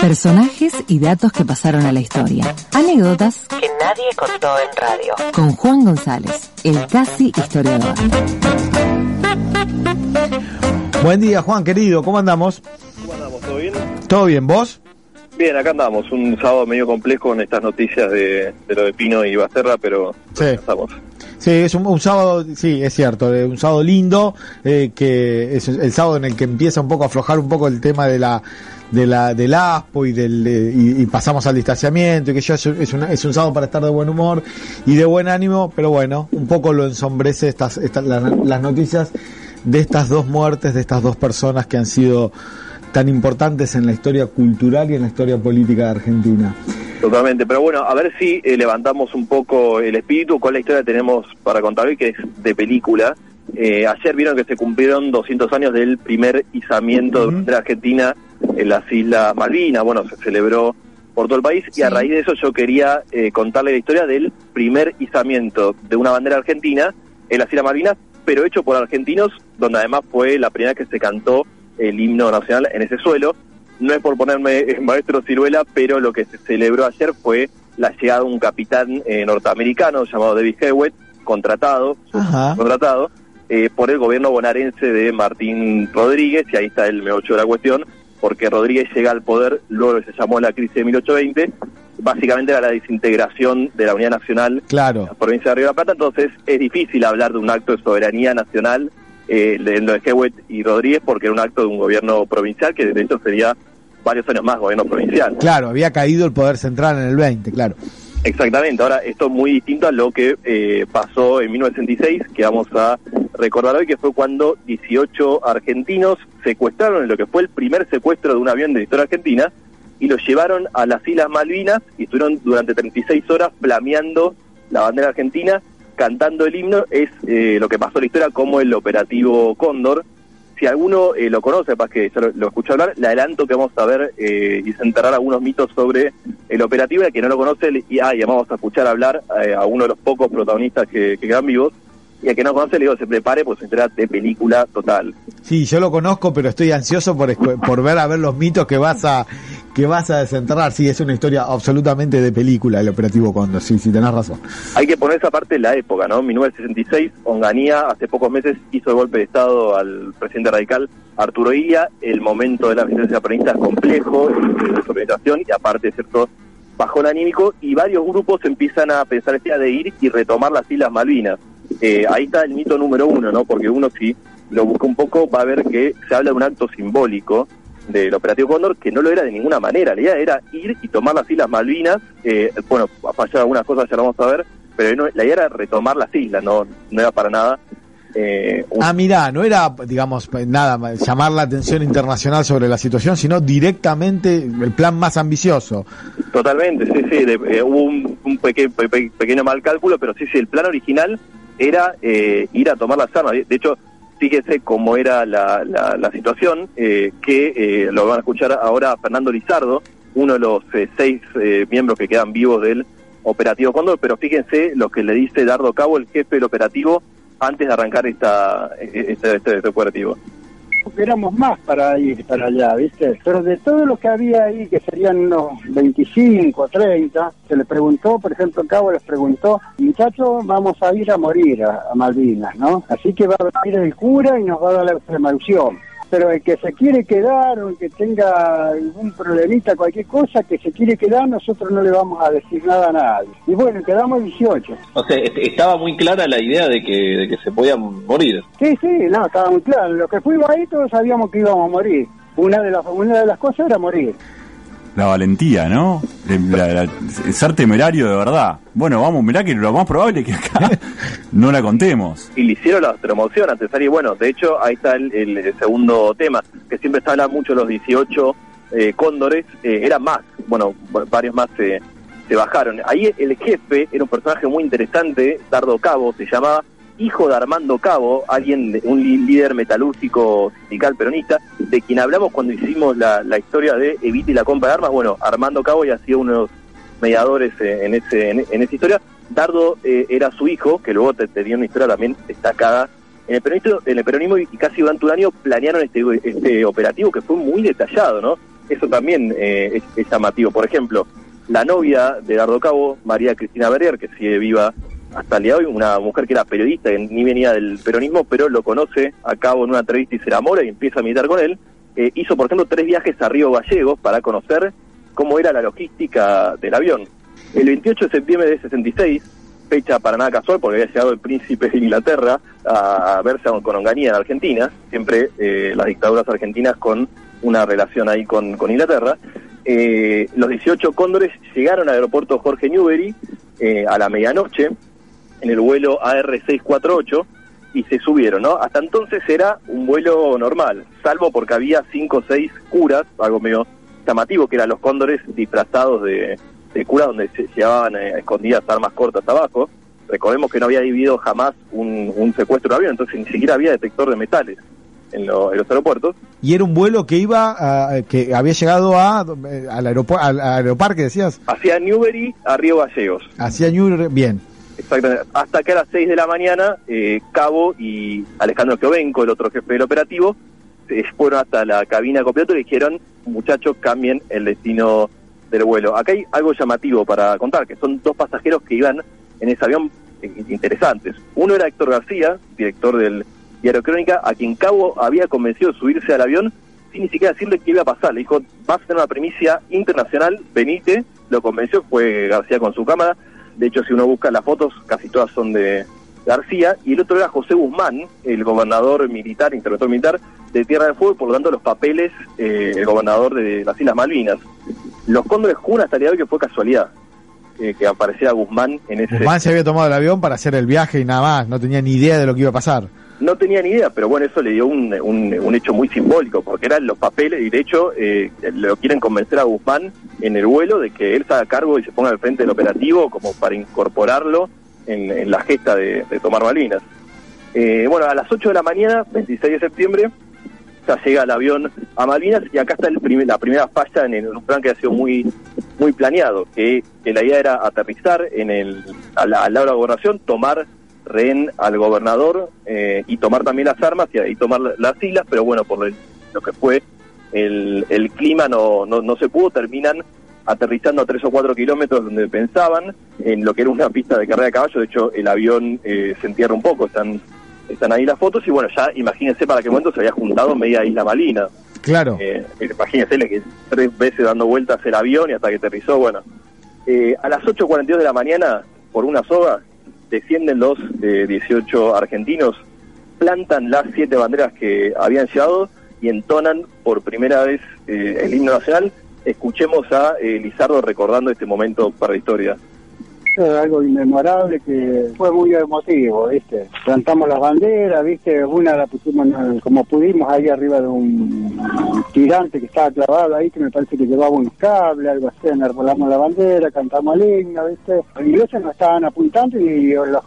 Personajes y datos que pasaron a la historia. Anécdotas que nadie contó en radio. Con Juan González, el casi historiador. Buen día, Juan, querido. ¿Cómo andamos? ¿Cómo andamos? ¿Todo bien? ¿Todo bien? ¿Vos? Bien, acá andamos. Un sábado medio complejo con estas noticias de, lo de Pino y Basterra, pero sí. estamos. Sí, es un, sábado, sí, es cierto, un sábado lindo, eh, que es el sábado en el que empieza un poco a aflojar un poco el tema de la de la del ASPO y del y, pasamos al distanciamiento y que yo es, es, es, un sábado para estar de buen humor y de buen ánimo pero bueno un poco lo ensombrece estas, estas las noticias de estas dos muertes de estas dos personas que han sido tan importantes en la historia cultural y en la historia política de Argentina. Totalmente, pero bueno, a ver si eh, levantamos un poco el espíritu, con la historia tenemos para contar hoy, que es de película. Eh, ayer vieron que se cumplieron 200 años del primer izamiento de Argentina en las Islas Malvinas, bueno, se celebró por todo el país y a raíz de eso yo quería eh, contarle la historia del primer izamiento de una bandera argentina en las Islas Malvinas, pero hecho por argentinos, donde además fue la primera que se cantó el himno nacional en ese suelo. No es por ponerme maestro ciruela, pero lo que se celebró ayer fue la llegada de un capitán eh, norteamericano llamado David Hewitt, contratado, contratado eh, por el gobierno bonaerense de Martín Rodríguez, y ahí está el meollo de la cuestión, porque Rodríguez llega al poder, luego se llamó la crisis de 1820, básicamente era la desintegración de la unidad nacional claro. en la provincia de Río de la Plata, entonces es difícil hablar de un acto de soberanía nacional eh, de lo de Hewitt y Rodríguez porque era un acto de un gobierno provincial que de hecho sería varios años más gobierno provincial. Claro, había caído el poder central en el 20, claro. Exactamente, ahora esto es muy distinto a lo que eh, pasó en 1966, que vamos a recordar hoy, que fue cuando 18 argentinos secuestraron en lo que fue el primer secuestro de un avión de la historia argentina y lo llevaron a las Islas Malvinas y estuvieron durante 36 horas flameando la bandera argentina cantando el himno es eh, lo que pasó en la historia como el operativo Cóndor. Si alguno eh, lo conoce, para que yo lo, escucho hablar, le adelanto que vamos a ver eh, y enterrar algunos mitos sobre el operativo, y a quien no lo conoce, y, ah, vamos a escuchar hablar eh, a uno de los pocos protagonistas que, quedan vivos, y a quien no conoce le digo, se prepare, pues se entera de película total. Sí, yo lo conozco, pero estoy ansioso por, por ver a ver los mitos que vas a que vas a desenterrar. Sí, es una historia absolutamente de película el operativo Condor, sí, sí, tenés razón. Hay que poner esa parte de la época, ¿no? 1966, Onganía hace pocos meses hizo el golpe de Estado al presidente radical Arturo Illia, el momento de la presidencia peronista es complejo, de su organización y aparte, ¿cierto?, bajón anímico y varios grupos empiezan a pensar este de ir y retomar las Islas Malvinas. Eh, ahí está el mito número uno, ¿no? Porque uno si lo busca un poco va a ver que se habla de un acto simbólico del operativo Cóndor, que no lo era de ninguna manera. La idea era ir y tomar las Islas Malvinas. Eh, bueno, a fallar algunas cosas, ya lo vamos a ver, pero la idea era retomar las islas, no, no era para nada. Eh, Ah, mira, no era, digamos, nada, llamar la atención internacional sobre la situación, sino directamente el plan más ambicioso. Totalmente, sí, sí, eh, hubo un, un pequeño mal cálculo, pero sí, sí, el plan original era eh, ir a tomar las armas. De hecho, fíjese cómo era la, la, situación, eh, que eh, lo van a escuchar ahora Fernando Lizardo, uno de los eh, seis miembros que quedan vivos del operativo Condor, pero fíjense lo que le dice Dardo Cabo, el jefe del operativo, antes de arrancar esta, este, este, este operativo éramos más para ir para allá, ¿viste? Pero de todo lo que había ahí, que serían unos 25, 30, se le preguntó, por ejemplo, Cabo les preguntó, muchachos, vamos a ir a morir a, Malvinas, ¿no? Así que va a venir el cura y nos va a dar la extremaunción pero el que se quiere quedar o el que tenga algún problemita, cualquier cosa, que se quiere quedar, nosotros no le vamos a decir nada a nadie. Y bueno, quedamos 18. O sea, estaba muy clara la idea de que, de que se podían morir. Sí, sí, no, estaba muy claro. Los que fuimos ahí todos sabíamos que íbamos a morir. Una de las, una de las cosas era morir la valentía, ¿no? ser temerario de verdad. Bueno, vamos, mirá que lo más probable es que acá no la contemos. Y le hicieron la promoción antes y bueno, de hecho, ahí está el, segundo tema, que siempre se habla mucho los 18 eh, cóndores, eh, eran más, bueno, varios más se, se bajaron. Ahí el jefe era un personaje muy interesante, Dardo Cabo se llamaba, hijo de Armando Cabo, alguien, un líder metalúrgico sindical peronista, de quien hablamos cuando hicimos la, historia de Evite la compra de armas. Bueno, Armando Cabo ya ha sido uno de los mediadores eh, en, ese, en, esa historia. Dardo eh, era su hijo, que luego tenía una historia también destacada en el peronismo, en el peronismo y casi durante un año planearon este, este operativo que fue muy detallado, ¿no? eso también eh, es, es llamativo. Por ejemplo, la novia de Dardo Cabo, María Cristina Berrier, que sigue viva hasta el día de hoy, una mujer que era periodista, que ni venía del peronismo, pero lo conoce a Cabo en una entrevista y se enamora y empieza a militar con él, eh, hizo, por ejemplo, tres viajes a Río Gallegos para conocer cómo era la logística del avión. El 28 de septiembre de 66, fecha para nada casual, porque había llegado el príncipe de Inglaterra a, verse con Onganía en Argentina, siempre eh, las dictaduras argentinas con una relación ahí con, con Inglaterra. Eh, los 18 cóndores llegaron al aeropuerto Jorge Newbery eh, a la medianoche en el vuelo AR648 y se subieron, ¿no? Hasta entonces era un vuelo normal, salvo porque había cinco o seis curas, algo medio llamativo, que eran los cóndores disfrazados de, de curas donde se llevaban eh, escondidas armas cortas abajo. Recordemos que no había habido jamás un, un secuestro de avión, entonces ni siquiera había detector de metales en, lo- en los aeropuertos. Y era un vuelo que iba, a- que había llegado a, eh, al, aeropu- al aeroparque, decías, Hacia Newbery a Río Gallegos. hacia New bien. Exactamente. Hasta que a las 6 de la mañana, eh, Cabo y Alejandro Giovenco, el otro jefe del operativo, fueron hasta la cabina copiloto y dijeron, muchachos, cambien el destino del vuelo. Acá hay algo llamativo para contar, que son dos pasajeros que iban en ese avión eh, interesantes. Uno era Héctor García, director del diario Crónica, a quien Cabo había convencido de subirse al avión sin ni siquiera decirle qué iba a pasar. Le dijo, vas a tener una primicia internacional, venite. Lo convenció, fue García con su cámara. De hecho, si uno busca las fotos, casi todas son de García. Y el otro era José Guzmán, el gobernador militar, interventor militar de Tierra del Fuego, por lo tanto los papeles, eh, el gobernador de las Islas Malvinas. Los cóndores juran hasta el día que fue casualidad eh, que apareciera Guzmán en ese... Guzmán se había tomado el avión para hacer el viaje y nada más, no tenía ni idea de lo que iba a pasar. No tenía ni idea, pero bueno, eso le dio un, un, hecho muy simbólico, porque eran los papeles, y de hecho eh, lo quieren convencer a Guzmán en el vuelo de que él se haga cargo y se ponga al frente del operativo como para incorporarlo en, la gesta de, tomar Malvinas. Eh, bueno, a las 8 de la mañana, 26 de septiembre, ya llega el avión a Malvinas y acá está el primer- la primera falla en, el- un plan que ha sido muy muy planeado, que, que la idea era aterrizar en el, al, al lado de la gobernación, tomar rehén al gobernador eh, y tomar también las armas y ahí tomar la- las islas, pero bueno, por el- lo que fue el, el clima no, no, no se pudo, terminan aterrizando a tres o cuatro kilómetros donde pensaban, en lo que era una pista de carrera de caballo, de hecho el avión eh, se entierra un poco, están, están ahí las fotos y bueno, ya imagínense para qué momento se había juntado media isla Malina. Claro. Eh, imagínense que tres veces dando vueltas el avión y hasta que aterrizó, bueno. Eh, a las 8.42 de la mañana, por una soga, descienden los eh, 18 argentinos, plantan las siete banderas que habían llevado y entonan por primera vez eh, el himno nacional. Escuchemos a eh, Lizardo recordando este momento para la historia. Algo inmemorable que fue muy emotivo, ¿viste? Plantamos las banderas, ¿viste? Una la pusimos como pudimos ahí arriba de un tirante que estaba clavado ahí, que me parece que llevaba un cable, algo así, enarbolamos la bandera, cantamos el himno, ¿viste? Los ingleses nos estaban apuntando y los,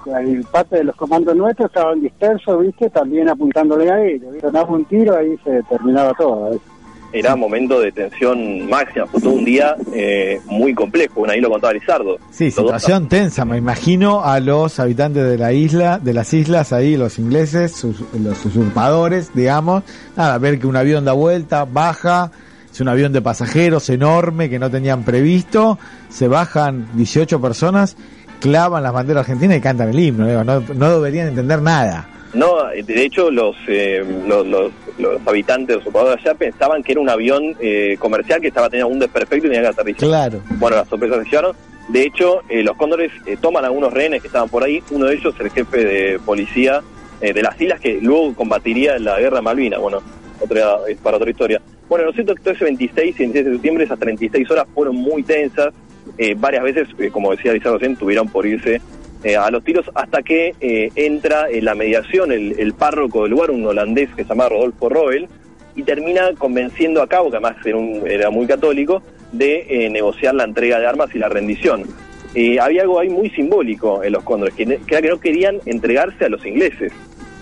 parte de los comandos nuestros estaban dispersos, ¿viste? También apuntándole a ellos, ¿viste? Sonaba un tiro, ahí se terminaba todo, ¿viste? Era momento de tensión máxima, fue todo un día eh, muy complejo, bueno, ahí lo contaba Lizardo. Sí, Los dos situación tensa. Me imagino a los habitantes de la isla, de las islas ahí, los ingleses, sus- los usurpadores, digamos. Nada, ver que un avión da vuelta, baja, es un avión de pasajeros enorme que no tenían previsto, se bajan 18 personas, clavan las banderas argentinas y cantan el himno. no, no deberían entender nada. No, de hecho los, eh, los, los, los habitantes, los ocupadores allá pensaban que era un avión eh, comercial que estaba teniendo un desperfecto y tenía que aterrizar. Claro. Bueno, las sorpresas se llevaron. De hecho, eh, los cóndores eh, toman algunos rehenes que estaban por ahí. Uno de ellos, el jefe de policía eh, de las islas, que luego combatiría en la guerra de Malvinas. Bueno, otra, es para otra historia. Bueno, lo cierto es que todo ese 26 y 26 de septiembre, esas 36 horas fueron muy tensas. Eh, varias veces, como decía Lizardo recién, tuvieron por irse eh, a los tiros hasta que eh, entra en la mediación el, el párroco del lugar, un holandés que se llama Rodolfo Roel, y termina convenciendo a Cabo, que además era, un- era muy católico, de eh, negociar la entrega de armas y la rendición. Eh, había algo ahí muy simbólico en los cóndores, que, que era que no querían entregarse a los ingleses.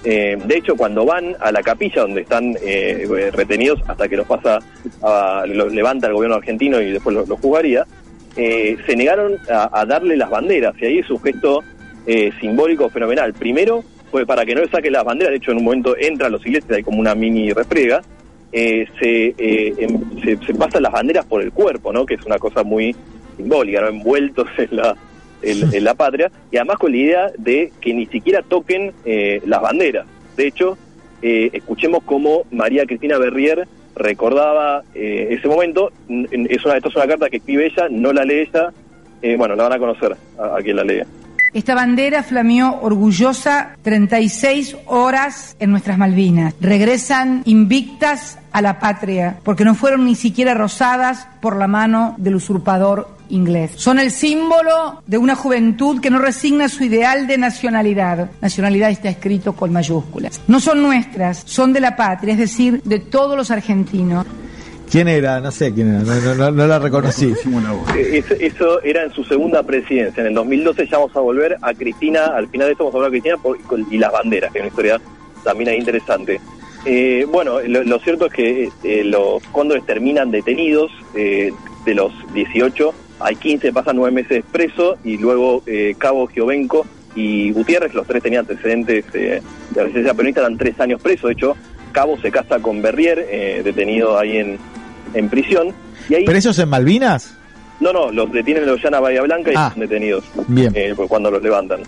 Eh, de hecho, cuando van a la capilla donde están eh, retenidos hasta que los pasa, a, los levanta el gobierno argentino y después los los juzgaría, eh, se negaron a, a darle las banderas y ahí es un gesto eh, simbólico fenomenal. Primero fue para que no le saquen las banderas, de hecho en un momento entran los ingleses, hay como una mini refriega, eh, se, eh, em- se, se pasan las banderas por el cuerpo, ¿no? Que es una cosa muy simbólica, ¿no? Envueltos en la, en, en la patria, y además con la idea de que ni siquiera toquen eh, las banderas. De hecho, eh, escuchemos cómo María Cristina Berrier recordaba eh, ese momento. Es una, esto es una carta que escribe ella, no la lee ella. Eh, bueno, la van a conocer a, quien la lee. Esta bandera flameó orgullosa 36 horas en nuestras Malvinas. Regresan invictas a la patria, porque no fueron ni siquiera rozadas por la mano del usurpador inglés. Son el símbolo de una juventud que no resigna su ideal de nacionalidad. Nacionalidad está escrito con mayúsculas. No son nuestras, son de la patria, es decir, de todos los argentinos. ¿Quién era? No sé quién era, no, no- no- no la reconocí. Eh, Eso, eso era en su segunda presidencia. En el 2012 ya vamos a volver a Cristina. Al final de esto vamos a hablar a Cristina por- y las banderas, que es una historia también ahí interesante. Eh, bueno, lo, lo cierto es que eh, los cóndores terminan detenidos. eh, de los 18, hay 15, pasan nueve meses presos. Y luego eh, Cabo Giovenco y Gutiérrez, los tres tenían antecedentes eh, de resistencia peronista, eran tres años presos. De hecho, Cabo se casa con Berrier, eh, detenido ahí en, en prisión. Y ahí, ¿Presos en Malvinas? no, no, los detienen en Loyana Bahía Blanca y Ah. están detenidos Bien. eh, cuando los levantan.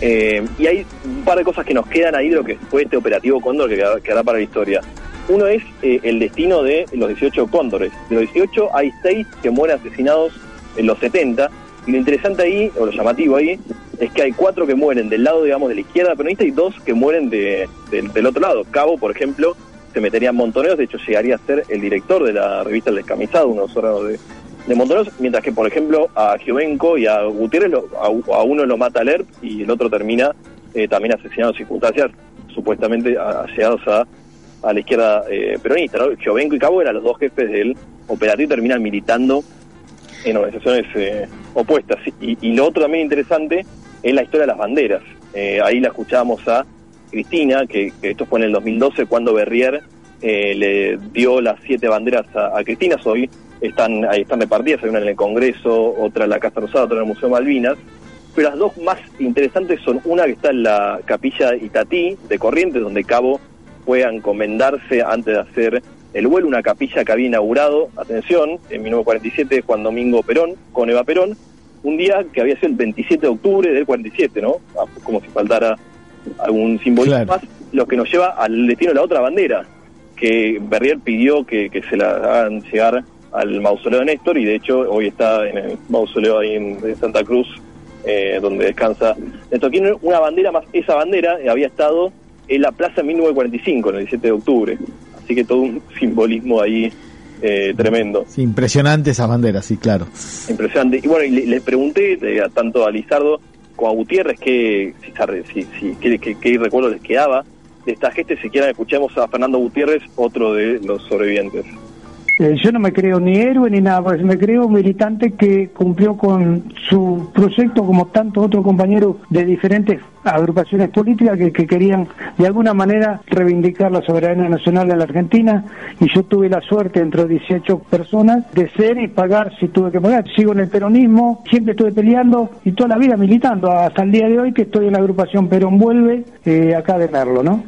Eh, y hay un par de cosas que nos quedan ahí de lo que fue este operativo Cóndor que quedará, para la historia. Uno es eh, el destino de los 18 cóndores. De los 18 hay 6 que mueren asesinados en los 70. Y lo interesante ahí, o lo llamativo ahí, es que hay 4 que mueren del lado, digamos, de la izquierda peronista y 2 que mueren de, del- del otro lado. Cabo, por ejemplo, se metería en Montoneros, de hecho llegaría a ser el director de la revista El Descamisado, uno de de, de Montoneros, mientras que, por ejemplo, a Giovenco y a Gutiérrez, lo- a, uno lo mata Lerp y el otro termina eh, también asesinado en circunstancias supuestamente allegados a, a la izquierda eh, peronista. ¿no? Giovenco y Cabo eran los dos jefes del operativo y terminan militando en organizaciones eh, opuestas. Y, y lo otro también interesante es la historia de las banderas. Eh, ahí la escuchábamos a Cristina, que, esto fue en el 2012 cuando Berrier eh, le dio las siete banderas a, a Cristina. Hoy están, ahí están repartidas, hay una en el Congreso, otra en la Casa Rosada, otra en el Museo Malvinas. Pero las dos más interesantes son una que está en la capilla Itatí de Corrientes, donde Cabo fue a encomendarse antes de hacer el vuelo, una capilla que había inaugurado, atención, en 1947 Juan Domingo Perón, con Eva Perón, un día que había sido el 27 de octubre del 47, ¿no? Ah, Como si faltara algún simbolismo Claro. más, lo que nos lleva al destino de la otra bandera, que Berrier pidió que, que se la hagan llegar al mausoleo de Néstor y de hecho hoy está en el mausoleo ahí en, Santa Cruz, eh, donde descansa Néstor Kirchner. Una bandera más, esa bandera había estado en la plaza en 1945, en el 17 de octubre. Así que todo un simbolismo ahí eh, tremendo. Sí, impresionante esas banderas, sí, claro. Impresionante. Y bueno, y le- les pregunté eh, tanto a Lizardo como a Gutiérrez que, si, si, qué, qué- qué recuerdo les quedaba de esta gente. Si quieren, escuchemos a Fernando Gutiérrez, otro de los sobrevivientes. Eh, yo no me creo ni héroe ni nada, pues me creo militante que cumplió con su proyecto como tantos otros compañeros de diferentes agrupaciones políticas que, que querían de alguna manera reivindicar la soberanía nacional en la Argentina y yo tuve la suerte entre 18 personas de ser y pagar si tuve que pagar. Sigo en el peronismo, siempre estuve peleando y toda la vida militando hasta el día de hoy que estoy en la agrupación Perón Vuelve eh, acá de Merlo, ¿no?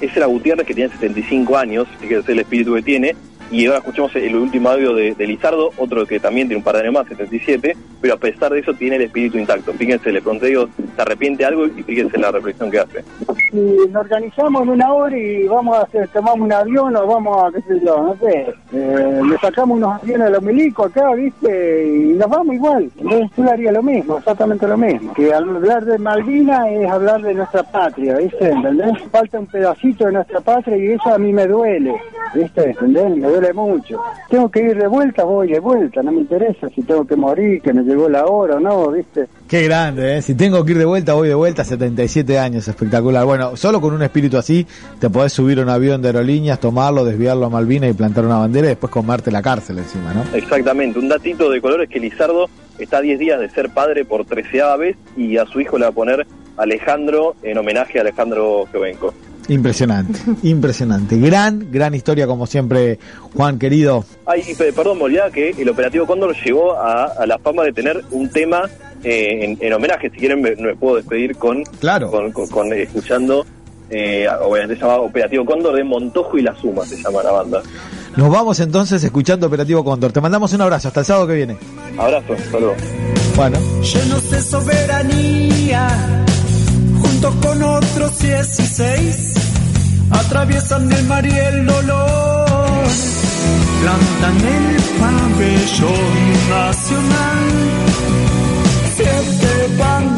Ese era Gutiérrez, que tiene 75 años, es el espíritu que tiene. Y ahora escuchamos el último audio de, de Lizardo, otro que también tiene un par de años más, 77, pero a pesar de eso tiene el espíritu intacto. Fíjense, le pregunté, digo, ¿se arrepiente algo? Y fíjense la reflexión que hace. si nos organizamos en una hora y vamos a hacer, tomamos un avión o vamos a, qué sé yo, no sé, eh, le sacamos unos aviones a los milicos acá, viste, y nos vamos igual. Entonces yo haría lo mismo, exactamente lo mismo. Que hablar de Malvinas es hablar de nuestra patria, viste, ¿entendés? Falta un pedacito de nuestra patria y eso a mí me duele, viste, ¿entendés? Me duele mucho. Tengo que ir de vuelta, voy de vuelta, no me interesa si tengo que morir, que me llegó la hora o no, viste. Qué grande, ¿eh? Si tengo que ir de vuelta, voy de vuelta, 77 años, espectacular. Bueno, solo con un espíritu así, te podés subir a un avión de aerolíneas, tomarlo, desviarlo a Malvinas y plantar una bandera y después comerte la cárcel encima, ¿no? Exactamente, un datito de color es que Lizardo está a 10 días de ser padre por treceava vez y a su hijo le va a poner Alejandro en homenaje a Alejandro Jovenco. Impresionante, impresionante. Gran, gran historia, como siempre, Juan, querido. Ay, perdón, me olvidaba que el operativo Cóndor llegó a, a la fama de tener un tema eh, en, homenaje. Si quieren, me, puedo despedir con. Claro. Con, eh, escuchando. Eh, obviamente se llama Operativo Cóndor de Montojo y la Suma, se llama la banda. Nos vamos entonces escuchando Operativo Cóndor. Te mandamos un abrazo, hasta el sábado que viene. Abrazo, saludos. Bueno. Yo no sé soberanía junto con otros 16 atraviesan el mar y el dolor. Plantan el pabellón nacional, siempre van